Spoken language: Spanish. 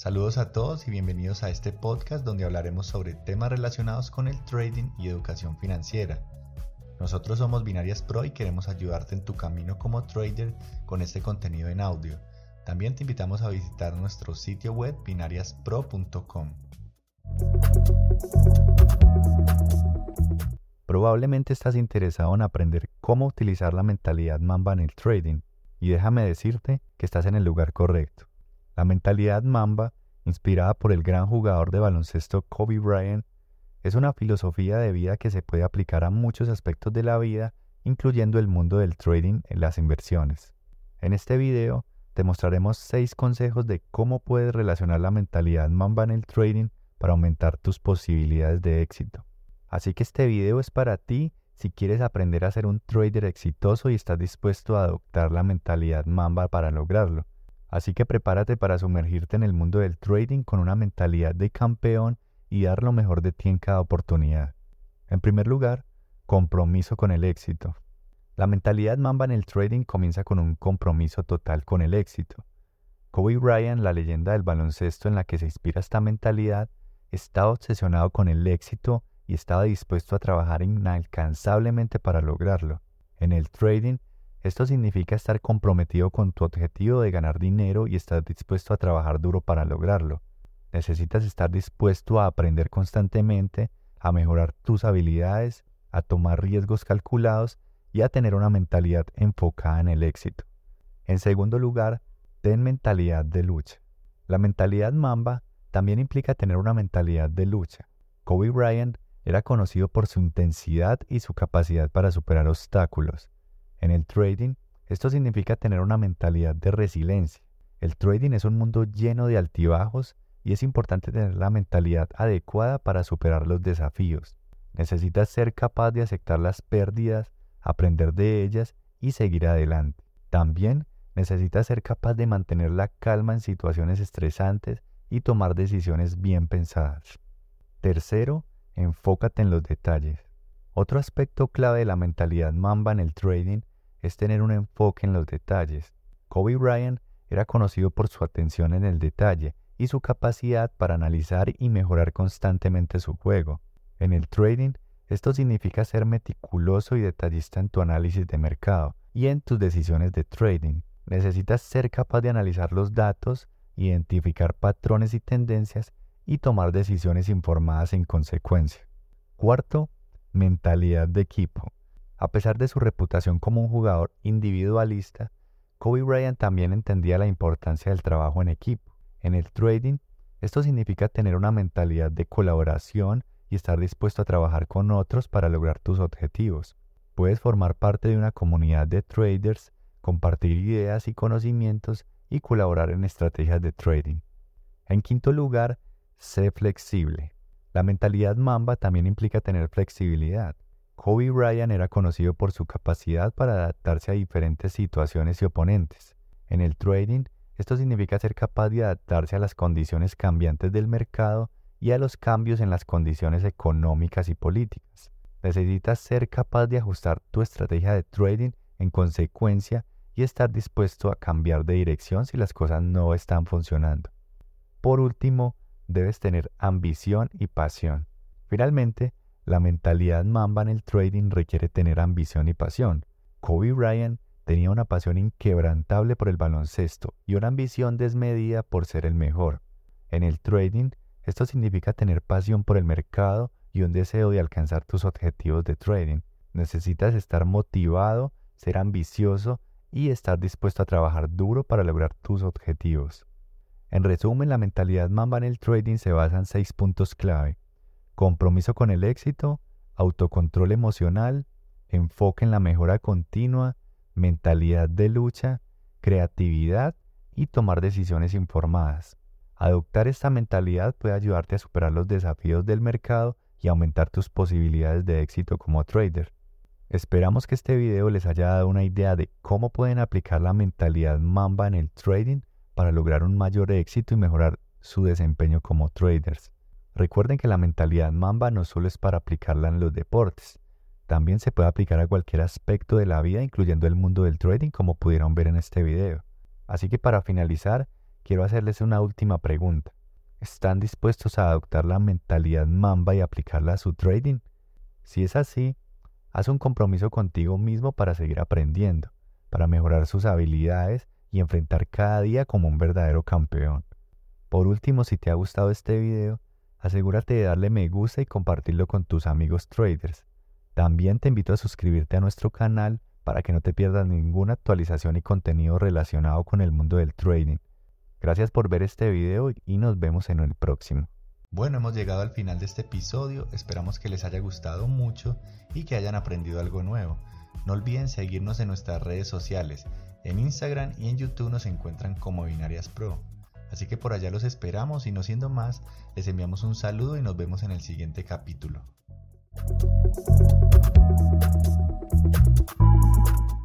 Saludos a todos y bienvenidos a este podcast donde hablaremos sobre temas relacionados con el trading y educación financiera. Nosotros somos Binarias Pro y queremos ayudarte en tu camino como trader con este contenido en audio. También te invitamos a visitar nuestro sitio web binariaspro.com. Probablemente estás interesado en aprender cómo utilizar la mentalidad Mamba en el trading y déjame decirte que estás en el lugar correcto. La mentalidad Mamba, inspirada por el gran jugador de baloncesto Kobe Bryant, es una filosofía de vida que se puede aplicar a muchos aspectos de la vida, incluyendo el mundo del trading en las inversiones. En este video te mostraremos 6 consejos de cómo puedes relacionar la mentalidad Mamba en el trading para aumentar tus posibilidades de éxito. Así que este video es para ti si quieres aprender a ser un trader exitoso y estás dispuesto a adoptar la mentalidad Mamba para lograrlo. Así que prepárate para sumergirte en el mundo del trading con una mentalidad de campeón y dar lo mejor de ti en cada oportunidad. En primer lugar, compromiso con el éxito. La mentalidad mamba en el trading comienza con un compromiso total con el éxito. Kobe Bryant, la leyenda del baloncesto en la que se inspira esta mentalidad, estaba obsesionado con el éxito y estaba dispuesto a trabajar inalcanzablemente para lograrlo. En el trading, esto significa estar comprometido con tu objetivo de ganar dinero y estar dispuesto a trabajar duro para lograrlo. Necesitas estar dispuesto a aprender constantemente, a mejorar tus habilidades, a tomar riesgos calculados y a tener una mentalidad enfocada en el éxito. En segundo lugar, ten mentalidad de lucha. La mentalidad Mamba también implica tener una mentalidad de lucha. Kobe Bryant era conocido por su intensidad y su capacidad para superar obstáculos. En el trading, esto significa tener una mentalidad de resiliencia. El trading es un mundo lleno de altibajos y es importante tener la mentalidad adecuada para superar los desafíos. Necesitas ser capaz de aceptar las pérdidas, aprender de ellas y seguir adelante. También necesitas ser capaz de mantener la calma en situaciones estresantes y tomar decisiones bien pensadas. Tercero, enfócate en los detalles. Otro aspecto clave de la mentalidad mamba en el trading es tener un enfoque en los detalles. Kobe Bryant era conocido por su atención en el detalle y su capacidad para analizar y mejorar constantemente su juego. En el trading, esto significa ser meticuloso y detallista en tu análisis de mercado y en tus decisiones de trading. Necesitas ser capaz de analizar los datos, identificar patrones y tendencias y tomar decisiones informadas en consecuencia. Cuarto, mentalidad de equipo. A pesar de su reputación como un jugador individualista, Kobe Bryant también entendía la importancia del trabajo en equipo. En el trading, esto significa tener una mentalidad de colaboración y estar dispuesto a trabajar con otros para lograr tus objetivos. Puedes formar parte de una comunidad de traders, compartir ideas y conocimientos y colaborar en estrategias de trading. En quinto lugar, sé flexible. La mentalidad Mamba también implica tener flexibilidad. Kobe Bryant era conocido por su capacidad para adaptarse a diferentes situaciones y oponentes. En el trading, esto significa ser capaz de adaptarse a las condiciones cambiantes del mercado y a los cambios en las condiciones económicas y políticas. Necesitas ser capaz de ajustar tu estrategia de trading en consecuencia y estar dispuesto a cambiar de dirección si las cosas no están funcionando. Por último, debes tener ambición y pasión. Finalmente, la mentalidad mamba en el trading requiere tener ambición y pasión. Kobe Bryant tenía una pasión inquebrantable por el baloncesto y una ambición desmedida por ser el mejor. En el trading, esto significa tener pasión por el mercado y un deseo de alcanzar tus objetivos de trading. Necesitas estar motivado, ser ambicioso y estar dispuesto a trabajar duro para lograr tus objetivos. En resumen, la mentalidad mamba en el trading se basa en seis puntos clave compromiso con el éxito, autocontrol emocional, enfoque en la mejora continua, mentalidad de lucha, creatividad y tomar decisiones informadas. Adoptar esta mentalidad puede ayudarte a superar los desafíos del mercado y aumentar tus posibilidades de éxito como trader. Esperamos que este video les haya dado una idea de cómo pueden aplicar la mentalidad Mamba en el trading para lograr un mayor éxito y mejorar su desempeño como traders. Recuerden que la mentalidad Mamba no solo es para aplicarla en los deportes, también se puede aplicar a cualquier aspecto de la vida, incluyendo el mundo del trading, como pudieron ver en este video. Así que para finalizar, quiero hacerles una última pregunta. ¿Están dispuestos a adoptar la mentalidad mamba y aplicarla a su trading? Si es así, haz un compromiso contigo mismo para seguir aprendiendo, para mejorar sus habilidades y enfrentar cada día como un verdadero campeón. Por último, si te ha gustado este video, asegúrate de darle me gusta y compartirlo con tus amigos traders. También te invito a suscribirte a nuestro canal para que no te pierdas ninguna actualización y contenido relacionado con el mundo del trading. Gracias por ver este video y nos vemos en el próximo. Bueno, hemos llegado al final de este episodio, esperamos que les haya gustado mucho y que hayan aprendido algo nuevo. No olviden seguirnos en nuestras redes sociales, en Instagram y en YouTube nos encuentran como Binarias Pro. Así que por allá los esperamos y no siendo más, les enviamos un saludo y nos vemos en el siguiente capítulo.